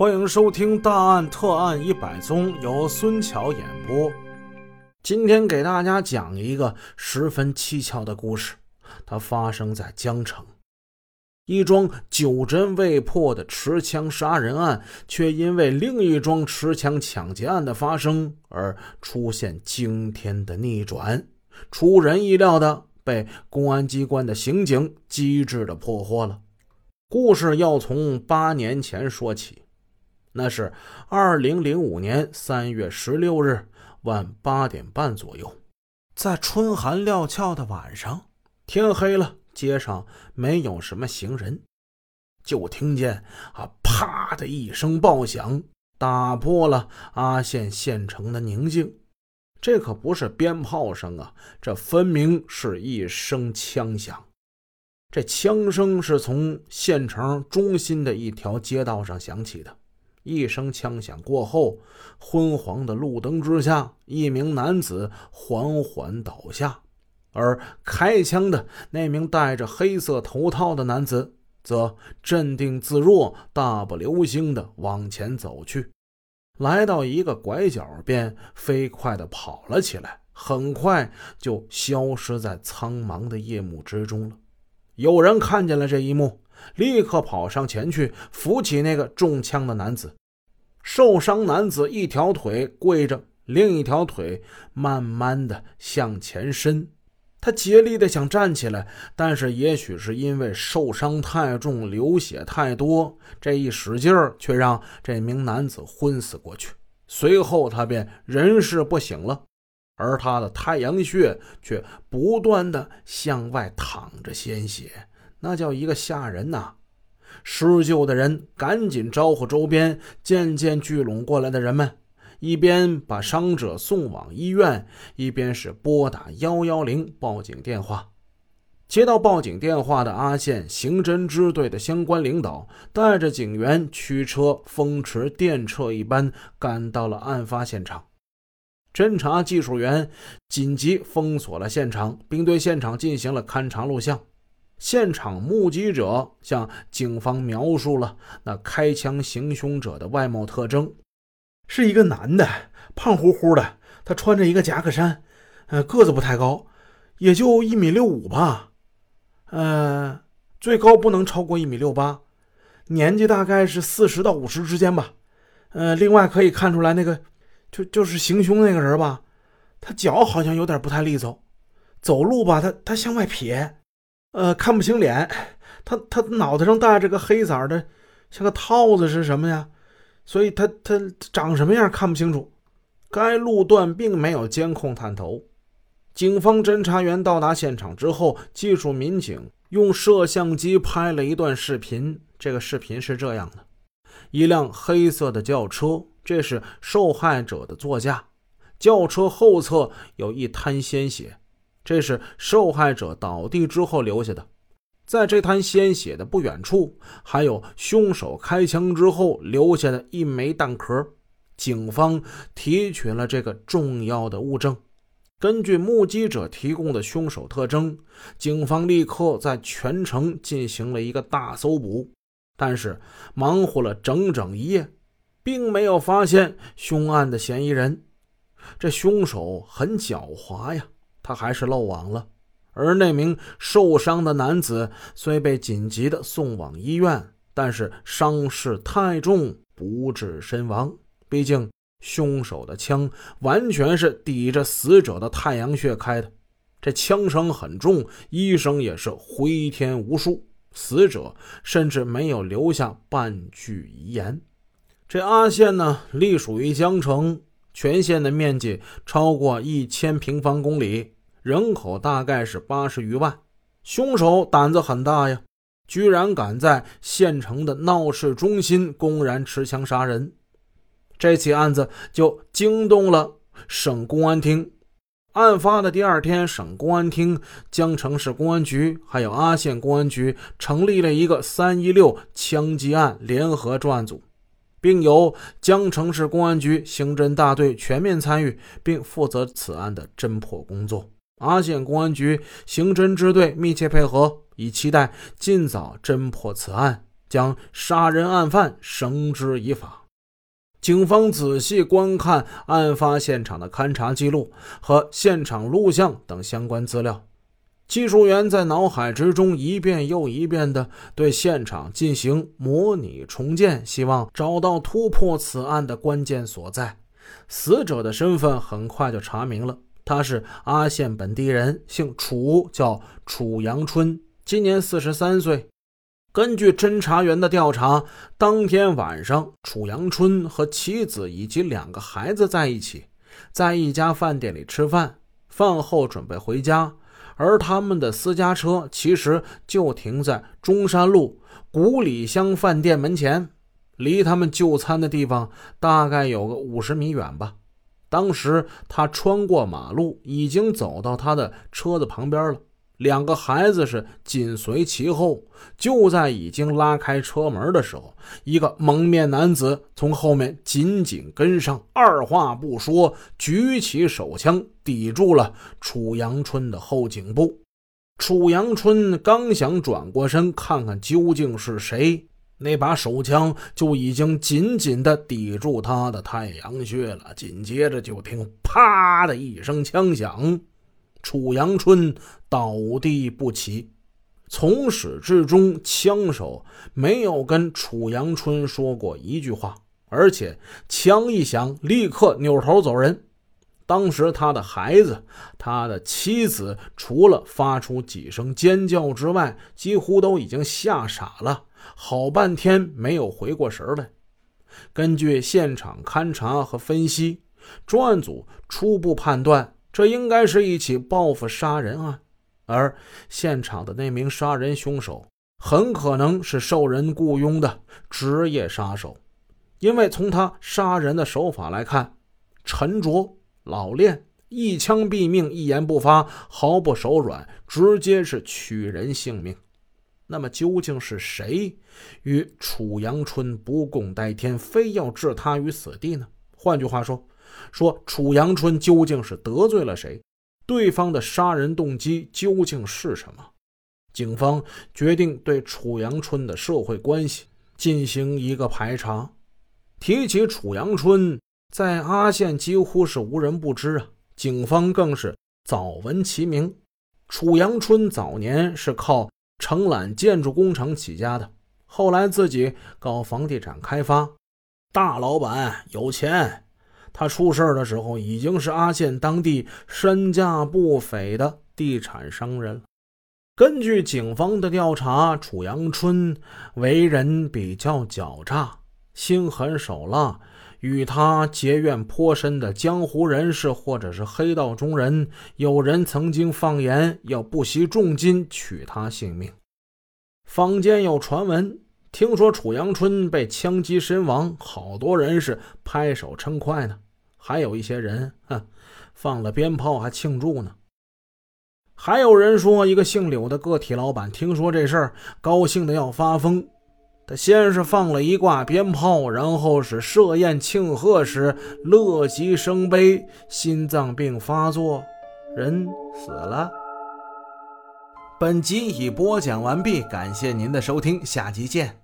欢迎收听《大案特案一百宗》，由孙桥演播。今天给大家讲一个十分蹊跷的故事，它发生在江城。一桩久侦未破的持枪杀人案，却因为另一桩持枪抢劫案的发生而出现惊天的逆转，出人意料的被公安机关的刑警机智的破获了。故事要从八年前说起，那是二零零五年三月十六日晚八点半左右，在春寒料峭的晚上，天黑了，街上没有什么行人，就听见啊啪的一声爆响，打破了阿县县城的宁静。这可不是鞭炮声啊，这分明是一声枪响。这枪声是从县城中心的一条街道上响起的。一声枪响过后，昏黄的路灯之下，一名男子缓缓倒下，而开枪的那名戴着黑色头套的男子则镇定自若、大步流星地往前走去，来到一个拐角便飞快地跑了起来，很快就消失在苍茫的夜幕之中了。有人看见了这一幕，立刻跑上前去扶起那个中枪的男子。受伤男子一条腿跪着，另一条腿慢慢的向前伸，他竭力的想站起来，但是也许是因为受伤太重，流血太多，这一使劲儿却让这名男子昏死过去。随后他便人事不省了。而他的太阳穴却不断的向外淌着鲜血，那叫一个吓人呐！施救的人赶紧招呼周边渐渐聚拢过来的人们，一边把伤者送往医院，一边是拨打幺幺零报警电话。接到报警电话的阿县刑侦支队的相关领导，带着警员驱车风驰电掣一般赶到了案发现场。侦查技术员紧急封锁了现场，并对现场进行了勘查录像。现场目击者向警方描述了那开枪行凶者的外貌特征：是一个男的，胖乎乎的，他穿着一个夹克衫，呃，个子不太高，也就一米六五吧，呃，最高不能超过一米六八，年纪大概是四十到五十之间吧。呃，另外可以看出来那个。就就是行凶那个人吧，他脚好像有点不太利索，走路吧，他他向外撇，呃，看不清脸，他他脑袋上戴着个黑色的，像个套子是什么呀？所以他他长什么样看不清楚。该路段并没有监控探头。警方侦查员到达现场之后，技术民警用摄像机拍了一段视频。这个视频是这样的：一辆黑色的轿车。这是受害者的座驾，轿车后侧有一滩鲜血，这是受害者倒地之后留下的。在这滩鲜血的不远处，还有凶手开枪之后留下的一枚弹壳。警方提取了这个重要的物证。根据目击者提供的凶手特征，警方立刻在全城进行了一个大搜捕，但是忙活了整整一夜。并没有发现凶案的嫌疑人，这凶手很狡猾呀，他还是漏网了。而那名受伤的男子虽被紧急的送往医院，但是伤势太重，不治身亡。毕竟凶手的枪完全是抵着死者的太阳穴开的，这枪声很重，医生也是回天无术，死者甚至没有留下半句遗言。这阿县呢，隶属于江城，全县的面积超过一千平方公里，人口大概是八十余万。凶手胆子很大呀，居然敢在县城的闹市中心公然持枪杀人。这起案子就惊动了省公安厅。案发的第二天，省公安厅、江城市公安局还有阿县公安局成立了一个“三一六”枪击案联合专案组。并由江城市公安局刑侦大队全面参与，并负责此案的侦破工作。阿县公安局刑侦支队密切配合，以期待尽早侦破此案，将杀人案犯绳之以法。警方仔细观看案发现场的勘查记录和现场录像等相关资料，技术员在脑海之中一遍又一遍地对现场进行模拟重建，希望找到突破此案的关键所在。死者的身份很快就查明了，他是阿县本地人，姓楚，叫楚阳春，今年四十三岁。根据侦查员的调查，当天晚上，楚阳春和妻子以及两个孩子在一起，在一家饭店里吃饭。饭后准备回家，而他们的私家车其实就停在中山路古里乡饭店门前，离他们就餐的地方大概有个五十米远吧。当时他穿过马路，已经走到他的车子旁边了。两个孩子是紧随其后，就在已经拉开车门的时候，一个蒙面男子从后面紧紧跟上，二话不说，举起手枪抵住了楚阳春的后颈部。楚阳春刚想转过身看看究竟是谁，那把手枪就已经紧紧地抵住他的太阳穴了。紧接着就听“啪”的一声枪响。楚阳春倒地不起，从始至终，枪手没有跟楚阳春说过一句话，而且枪一响，立刻扭头走人。当时他的孩子、他的妻子，除了发出几声尖叫之外，几乎都已经吓傻了，好半天没有回过神来。根据现场勘查和分析，专案组初步判断。这应该是一起报复杀人案，而现场的那名杀人凶手很可能是受人雇佣的职业杀手，因为从他杀人的手法来看，沉着老练，一枪毙命，一言不发，毫不手软，直接是取人性命。那么究竟是谁与楚阳春不共戴天，非要置他于死地呢？换句话说。说楚阳春究竟是得罪了谁？对方的杀人动机究竟是什么？警方决定对楚阳春的社会关系进行一个排查。提起楚阳春，在阿县几乎是无人不知啊，警方更是早闻其名。楚阳春早年是靠承揽建筑工程起家的，后来自己搞房地产开发，大老板有钱。他出事的时候，已经是阿县当地身价不菲的地产商人了。根据警方的调查，楚阳春为人比较狡诈，心狠手辣，与他结怨颇深的江湖人士或者是黑道中人，有人曾经放言要不惜重金取他性命。坊间有传闻，听说楚阳春被枪击身亡，好多人是拍手称快呢。还有一些人，哼，放了鞭炮还庆祝呢。还有人说，一个姓柳的个体老板听说这事儿，高兴的要发疯。他先是放了一挂鞭炮，然后是设宴庆贺时，乐极生悲，心脏病发作，人死了。本集已播讲完毕，感谢您的收听，下集见。